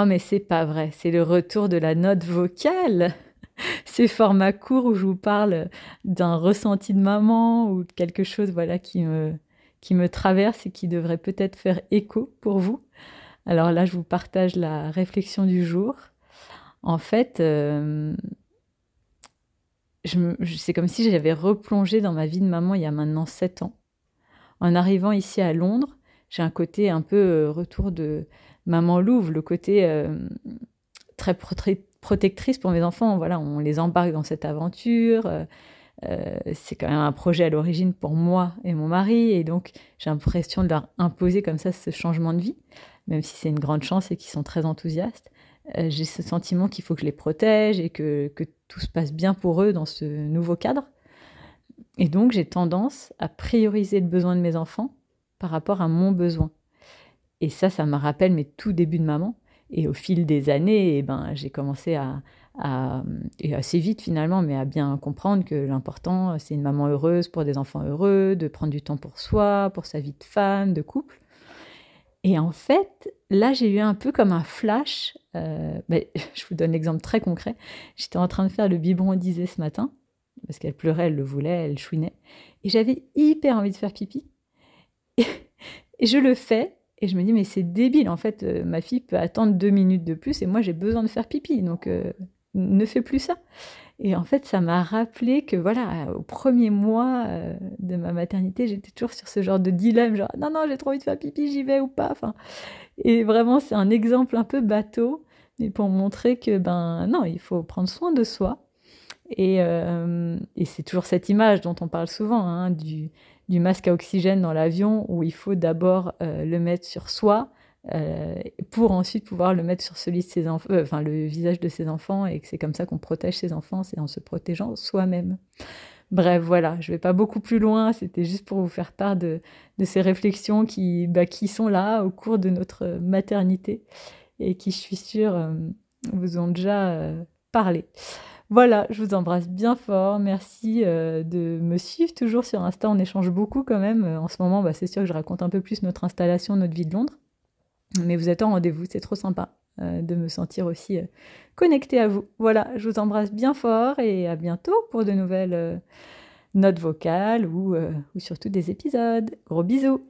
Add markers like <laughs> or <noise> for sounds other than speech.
Oh, mais c'est pas vrai, c'est le retour de la note vocale. <laughs> Ces formats courts où je vous parle d'un ressenti de maman ou de quelque chose voilà qui me, qui me traverse et qui devrait peut-être faire écho pour vous. Alors là, je vous partage la réflexion du jour. En fait, euh, c'est comme si j'avais replongé dans ma vie de maman il y a maintenant 7 ans. En arrivant ici à Londres, j'ai un côté un peu euh, retour de maman Louve, le côté euh, très protectrice pour mes enfants. Voilà, on les embarque dans cette aventure. Euh, c'est quand même un projet à l'origine pour moi et mon mari, et donc j'ai l'impression de leur imposer comme ça ce changement de vie, même si c'est une grande chance et qu'ils sont très enthousiastes. j'ai ce sentiment qu'il faut que je les protège et que, que tout se passe bien pour eux dans ce nouveau cadre. Et donc j'ai tendance à prioriser le besoin de mes enfants par rapport à mon besoin. Et ça, ça me rappelle mes tout débuts de maman. Et au fil des années, eh ben, j'ai commencé à, et assez vite finalement, mais à bien comprendre que l'important, c'est une maman heureuse pour des enfants heureux, de prendre du temps pour soi, pour sa vie de femme, de couple. Et en fait, là, j'ai eu un peu comme un flash. Euh, ben, <laughs> je vous donne l'exemple très concret. J'étais en train de faire le biberon disait ce matin, parce qu'elle pleurait, elle le voulait, elle chouinait. Et j'avais hyper envie de faire pipi. Et, je le fais, et je me dis, mais c'est débile, en fait, euh, ma fille peut attendre deux minutes de plus, et moi j'ai besoin de faire pipi, donc euh, ne fais plus ça. Et en fait, ça m'a rappelé que, voilà, au premier mois euh, de ma maternité, j'étais toujours sur ce genre de dilemme, genre, non, non, j'ai trop envie de faire pipi, j'y vais ou pas. Enfin, et vraiment, c'est un exemple un peu bateau, mais pour montrer que, ben, non, il faut prendre soin de soi. Et, et c'est toujours cette image dont on parle souvent, hein, du, du masque à oxygène dans l'avion où il faut d'abord euh, le mettre sur soi euh, pour ensuite pouvoir le mettre sur celui de ses enfants, euh, le visage de ses enfants et que c'est comme ça qu'on protège ses enfants, c'est en se protégeant soi-même. Bref, voilà, je vais pas beaucoup plus loin, c'était juste pour vous faire part de, de ces réflexions qui, bah, qui sont là au cours de notre maternité et qui, je suis sûre, vous ont déjà parlé. Voilà, je vous embrasse bien fort. Merci euh, de me suivre toujours sur Insta. On échange beaucoup quand même. Euh, en ce moment, bah, c'est sûr que je raconte un peu plus notre installation, notre vie de Londres. Mais vous êtes en rendez-vous, c'est trop sympa euh, de me sentir aussi connectée à vous. Voilà, je vous embrasse bien fort et à bientôt pour de nouvelles notes vocales ou, ou surtout des épisodes. Gros bisous